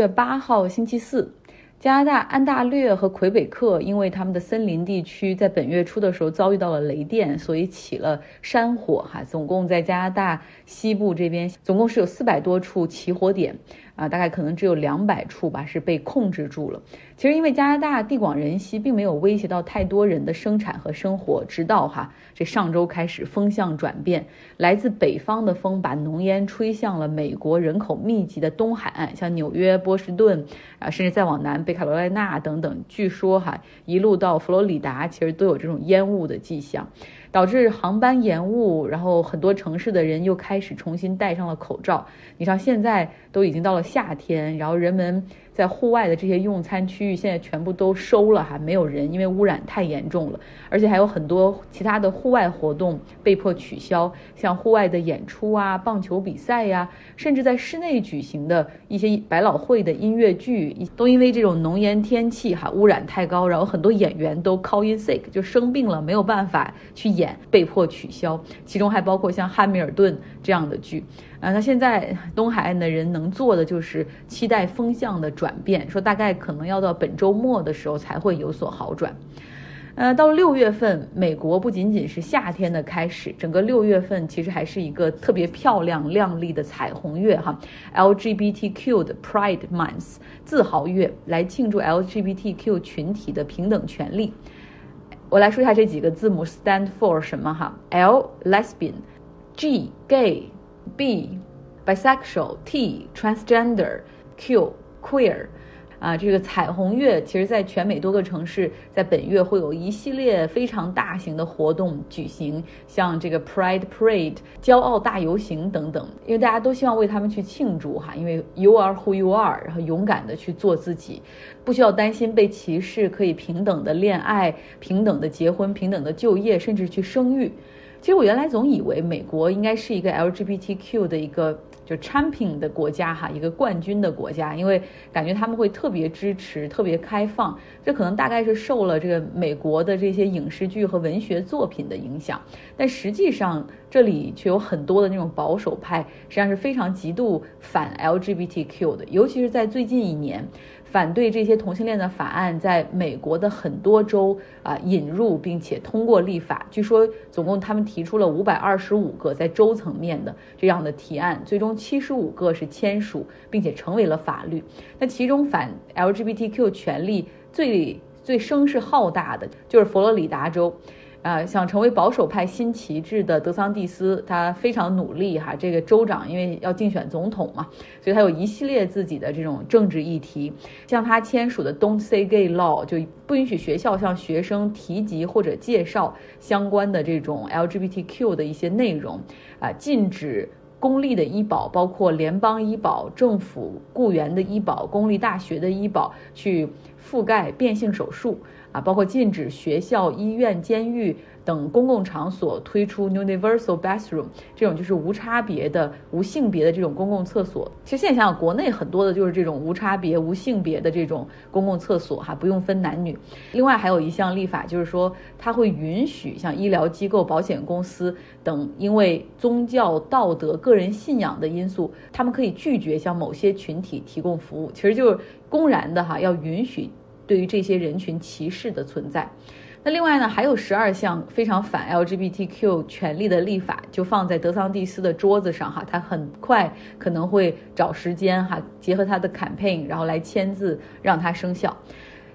月八号星期四。加拿大安大略和魁北克因为他们的森林地区在本月初的时候遭遇到了雷电，所以起了山火。哈，总共在加拿大西部这边，总共是有四百多处起火点。啊，大概可能只有两百处吧，是被控制住了。其实因为加拿大地广人稀，并没有威胁到太多人的生产和生活。直到哈这上周开始风向转变，来自北方的风把浓烟吹向了美国人口密集的东海岸，像纽约、波士顿啊，甚至再往南北卡罗来纳等等。据说哈一路到佛罗里达，其实都有这种烟雾的迹象。导致航班延误，然后很多城市的人又开始重新戴上了口罩。你像现在都已经到了夏天，然后人们。在户外的这些用餐区域现在全部都收了哈，没有人，因为污染太严重了，而且还有很多其他的户外活动被迫取消，像户外的演出啊、棒球比赛呀，甚至在室内举行的一些百老汇的音乐剧，都因为这种浓烟天气哈，污染太高，然后很多演员都 call in sick 就生病了，没有办法去演，被迫取消，其中还包括像汉密尔顿这样的剧。啊，那现在东海岸的人能做的就是期待风向的转变，说大概可能要到本周末的时候才会有所好转。呃，到了六月份，美国不仅仅是夏天的开始，整个六月份其实还是一个特别漂亮亮丽的彩虹月哈，LGBTQ 的 Pride Month 自豪月，来庆祝 LGBTQ 群体的平等权利。我来说一下这几个字母 stand for 什么哈，L lesbian，G gay。B bisexual T transgender Q queer，啊，这个彩虹月其实在全美多个城市，在本月会有一系列非常大型的活动举行，像这个 Pride Parade 骄傲大游行等等，因为大家都希望为他们去庆祝哈，因为 You are who you are，然后勇敢的去做自己，不需要担心被歧视，可以平等的恋爱、平等的结婚、平等的就业，甚至去生育。其实我原来总以为美国应该是一个 LGBTQ 的一个就 champion 的国家哈，一个冠军的国家，因为感觉他们会特别支持、特别开放。这可能大概是受了这个美国的这些影视剧和文学作品的影响，但实际上这里却有很多的那种保守派，实际上是非常极度反 LGBTQ 的，尤其是在最近一年。反对这些同性恋的法案在美国的很多州啊引入并且通过立法，据说总共他们提出了五百二十五个在州层面的这样的提案，最终七十五个是签署并且成为了法律。那其中反 LGBTQ 权利最最声势浩大的就是佛罗里达州。啊，想成为保守派新旗帜的德桑蒂斯，他非常努力哈。这个州长因为要竞选总统嘛，所以他有一系列自己的这种政治议题。像他签署的 Don't Say Gay Law，就不允许学校向学生提及或者介绍相关的这种 LGBTQ 的一些内容。啊，禁止公立的医保，包括联邦医保、政府雇员的医保、公立大学的医保，去覆盖变性手术。啊，包括禁止学校、医院、监狱。等公共场所推出 universal bathroom 这种就是无差别的、无性别的这种公共厕所。其实现在想想，国内很多的就是这种无差别、无性别的这种公共厕所，哈，不用分男女。另外还有一项立法，就是说它会允许像医疗机构、保险公司等，因为宗教、道德、个人信仰的因素，他们可以拒绝向某些群体提供服务。其实就是公然的哈，要允许对于这些人群歧视的存在。那另外呢，还有十二项非常反 LGBTQ 权利的立法，就放在德桑蒂斯的桌子上哈，他很快可能会找时间哈，结合他的 campaign，然后来签字让它生效。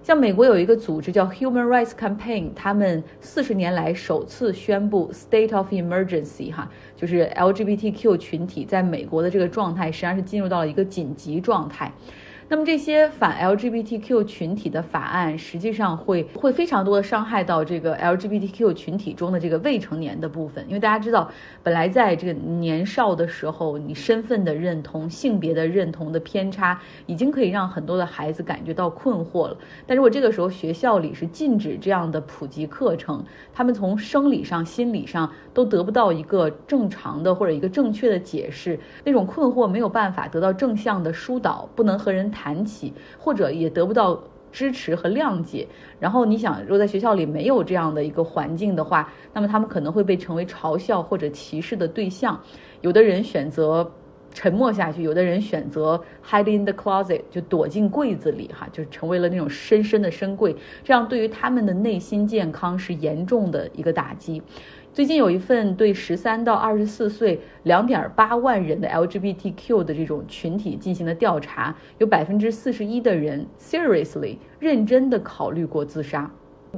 像美国有一个组织叫 Human Rights Campaign，他们四十年来首次宣布 state of emergency 哈，就是 LGBTQ 群体在美国的这个状态实际上是进入到了一个紧急状态。那么这些反 LGBTQ 群体的法案，实际上会会非常多的伤害到这个 LGBTQ 群体中的这个未成年的部分，因为大家知道，本来在这个年少的时候，你身份的认同、性别的认同的偏差，已经可以让很多的孩子感觉到困惑了。但如果这个时候学校里是禁止这样的普及课程，他们从生理上、心理上都得不到一个正常的或者一个正确的解释，那种困惑没有办法得到正向的疏导，不能和人。谈起，或者也得不到支持和谅解。然后你想，如果在学校里没有这样的一个环境的话，那么他们可能会被成为嘲笑或者歧视的对象。有的人选择沉默下去，有的人选择 hide in the closet，就躲进柜子里，哈，就成为了那种深深的深柜，这样对于他们的内心健康是严重的一个打击。最近有一份对十三到二十四岁两点八万人的 LGBTQ 的这种群体进行的调查，有百分之四十一的人 seriously 认真的考虑过自杀。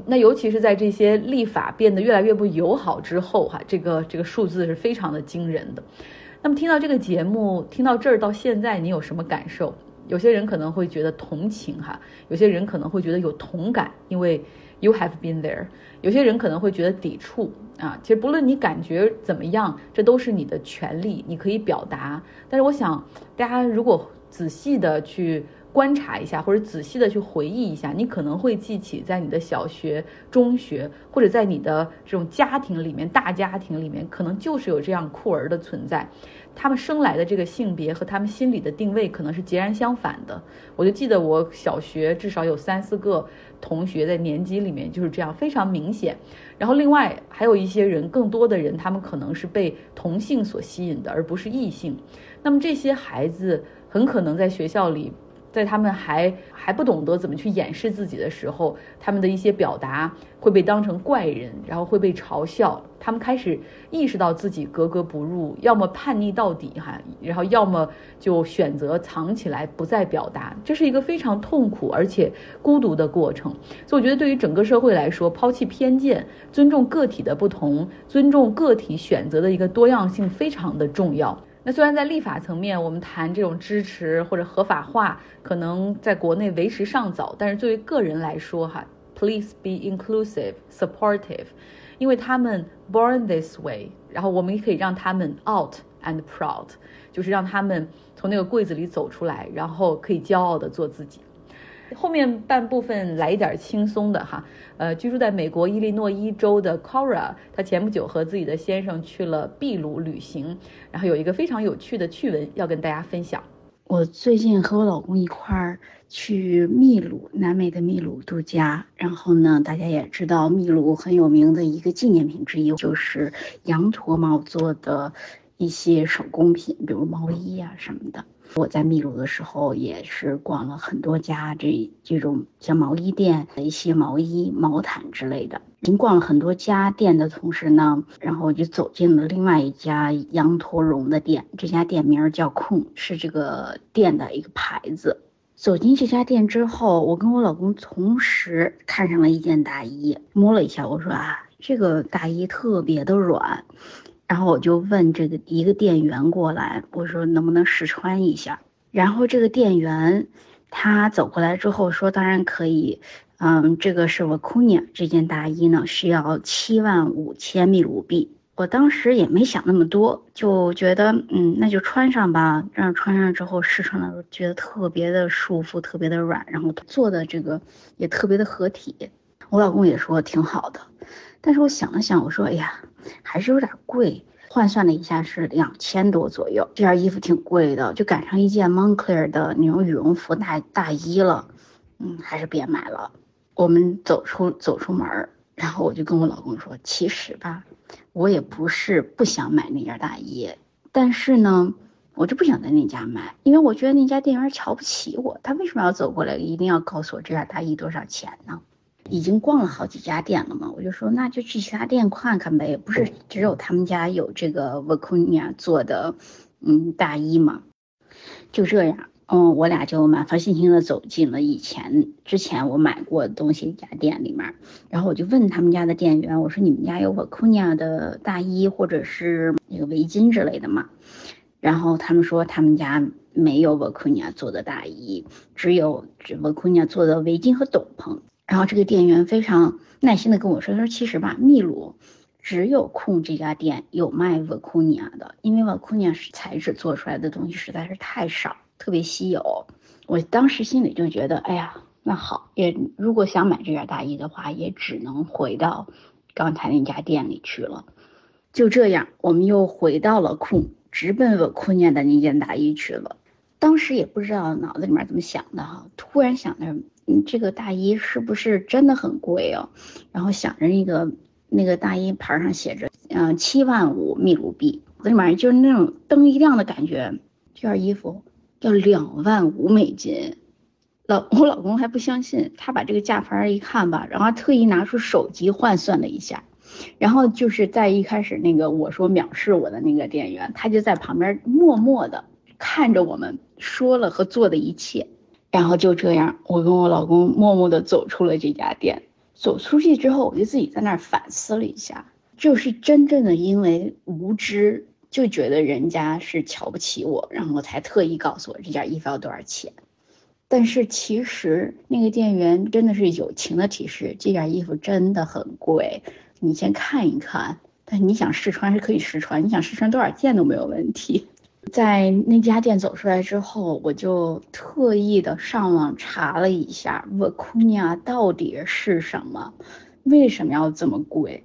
那尤其是在这些立法变得越来越不友好之后，哈，这个这个数字是非常的惊人的。那么听到这个节目，听到这儿到现在，你有什么感受？有些人可能会觉得同情，哈，有些人可能会觉得有同感，因为 you have been there。有些人可能会觉得抵触。啊，其实不论你感觉怎么样，这都是你的权利，你可以表达。但是我想，大家如果仔细的去观察一下，或者仔细的去回忆一下，你可能会记起在你的小学、中学，或者在你的这种家庭里面，大家庭里面，可能就是有这样酷儿的存在。他们生来的这个性别和他们心里的定位可能是截然相反的。我就记得我小学至少有三四个同学在年级里面就是这样，非常明显。然后另外还有一些人，更多的人他们可能是被同性所吸引的，而不是异性。那么这些孩子很可能在学校里。在他们还还不懂得怎么去掩饰自己的时候，他们的一些表达会被当成怪人，然后会被嘲笑。他们开始意识到自己格格不入，要么叛逆到底哈，然后要么就选择藏起来不再表达。这是一个非常痛苦而且孤独的过程。所以我觉得，对于整个社会来说，抛弃偏见，尊重个体的不同，尊重个体选择的一个多样性，非常的重要。那虽然在立法层面，我们谈这种支持或者合法化，可能在国内为时尚早，但是作为个人来说，哈，please be inclusive, supportive，因为他们 born this way，然后我们也可以让他们 out and proud，就是让他们从那个柜子里走出来，然后可以骄傲的做自己。后面半部分来一点轻松的哈，呃，居住在美国伊利诺伊州的 Cora，她前不久和自己的先生去了秘鲁旅行，然后有一个非常有趣的趣闻要跟大家分享。我最近和我老公一块儿去秘鲁，南美的秘鲁度假。然后呢，大家也知道秘鲁很有名的一个纪念品之一就是羊驼毛做的一些手工品，比如毛衣啊什么的。我在秘鲁的时候也是逛了很多家这这种像毛衣店的一些毛衣、毛毯之类的。经逛了很多家店的同时呢，然后我就走进了另外一家羊驼绒的店。这家店名叫控，是这个店的一个牌子。走进这家店之后，我跟我老公同时看上了一件大衣，摸了一下，我说啊，这个大衣特别的软。然后我就问这个一个店员过来，我说能不能试穿一下？然后这个店员他走过来之后说，当然可以。嗯，这个是我 c u n a 这件大衣呢，需要七万五千秘鲁币。我当时也没想那么多，就觉得嗯，那就穿上吧。让穿上之后试穿的时候，觉得特别的舒服，特别的软，然后做的这个也特别的合体。我老公也说挺好的，但是我想了想，我说哎呀。还是有点贵，换算了一下是两千多左右。这件衣服挺贵的，就赶上一件 Moncler 的那种羽绒服大大衣了。嗯，还是别买了。我们走出走出门，然后我就跟我老公说，其实吧，我也不是不想买那件大衣，但是呢，我就不想在那家买，因为我觉得那家店员瞧不起我。他为什么要走过来，一定要告诉我这件大衣多少钱呢？已经逛了好几家店了嘛，我就说那就去其他店看看呗，不是只有他们家有这个 v a c u n a 做的嗯大衣嘛？就这样，嗯，我俩就满怀信心的走进了以前之前我买过东西一家店里面，然后我就问他们家的店员，我说你们家有 v a c u n a 的大衣或者是那个围巾之类的吗？然后他们说他们家没有 v a c u n a 做的大衣，只有 v a c u n a 做的围巾和斗篷。然后这个店员非常耐心的跟我说：“他说其实吧，秘鲁只有控这家店有卖瓦库尼亚的，因为瓦库尼亚是材质做出来的东西实在是太少，特别稀有。我当时心里就觉得，哎呀，那好，也如果想买这件大衣的话，也只能回到刚才那家店里去了。就这样，我们又回到了控，直奔瓦库尼亚的那件大衣去了。当时也不知道脑子里面怎么想的哈，突然想着。”嗯，这个大衣是不是真的很贵哦？然后想着那个那个大衣牌上写着，嗯，七万五秘鲁币，那玩意儿就是那种灯一亮的感觉，这件衣服要两万五美金。老我老公还不相信，他把这个价牌一看吧，然后特意拿出手机换算了一下，然后就是在一开始那个我说藐视我的那个店员，他就在旁边默默的看着我们说了和做的一切，然后就这样，我跟我老公默默的走出了这家店。走出去之后，我就自己在那儿反思了一下，就是真正的因为无知，就觉得人家是瞧不起我，然后才特意告诉我这件衣服要多少钱。但是其实那个店员真的是友情的提示，这件衣服真的很贵，你先看一看。但你想试穿是可以试穿，你想试穿多少件都没有问题。在那家店走出来之后，我就特意的上网查了一下 Vicuña 到底是什么，为什么要这么贵？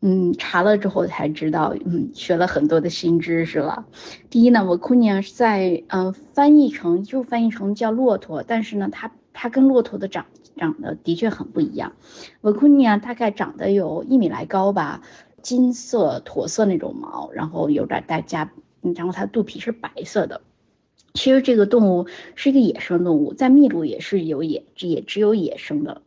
嗯，查了之后才知道，嗯，学了很多的新知识了。第一呢，Vicuña 是在嗯翻译成就翻译成叫骆驼，但是呢，它它跟骆驼的长长得的确很不一样。Vicuña 大概长得有一米来高吧，金色驼色那种毛，然后有点带加，然后它肚皮是白色的。其实这个动物是一个野生动物，在秘鲁也是有野，也只有野生的。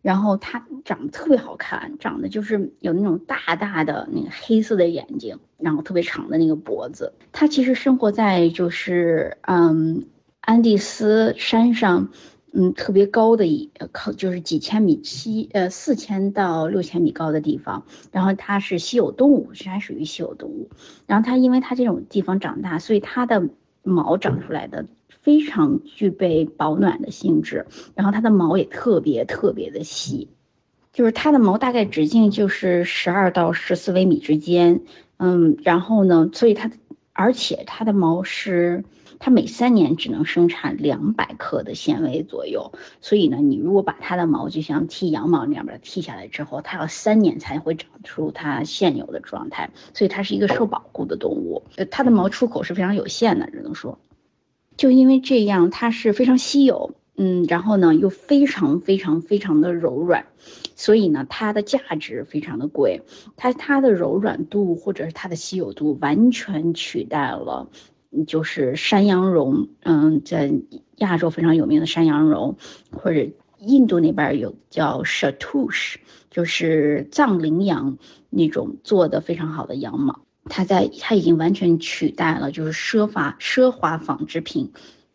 然后它长得特别好看，长得就是有那种大大的那个黑色的眼睛，然后特别长的那个脖子。它其实生活在就是嗯安第斯山上，嗯特别高的一靠就是几千米七呃四千到六千米高的地方。然后它是稀有动物，是还属于稀有动物。然后它因为它这种地方长大，所以它的毛长出来的。非常具备保暖的性质，然后它的毛也特别特别的细，就是它的毛大概直径就是十二到十四微米之间，嗯，然后呢，所以它而且它的毛是它每三年只能生产两百克的纤维左右，所以呢，你如果把它的毛就像剃羊毛那样把它剃下来之后，它要三年才会长出它现有的状态，所以它是一个受保护的动物，它的毛出口是非常有限的，只能说。就因为这样，它是非常稀有，嗯，然后呢又非常非常非常的柔软，所以呢它的价值非常的贵。它它的柔软度或者是它的稀有度完全取代了，就是山羊绒，嗯，在亚洲非常有名的山羊绒，或者印度那边有叫 s h a t u s h 就是藏羚羊那种做的非常好的羊毛。它在，它已经完全取代了就是奢华奢华纺织品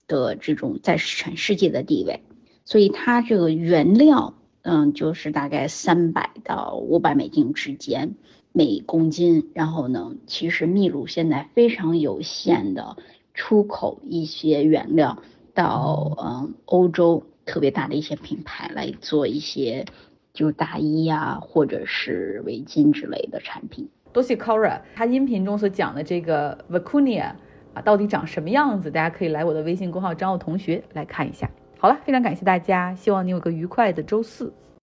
的这种在全世界的地位，所以它这个原料，嗯，就是大概三百到五百美金之间每公斤。然后呢，其实秘鲁现在非常有限的出口一些原料到嗯欧洲特别大的一些品牌来做一些就大衣呀或者是围巾之类的产品。多谢 Cora，他音频中所讲的这个 Vicunia 啊，到底长什么样子？大家可以来我的微信公号张奥同学来看一下。好了，非常感谢大家，希望你有个愉快的周四。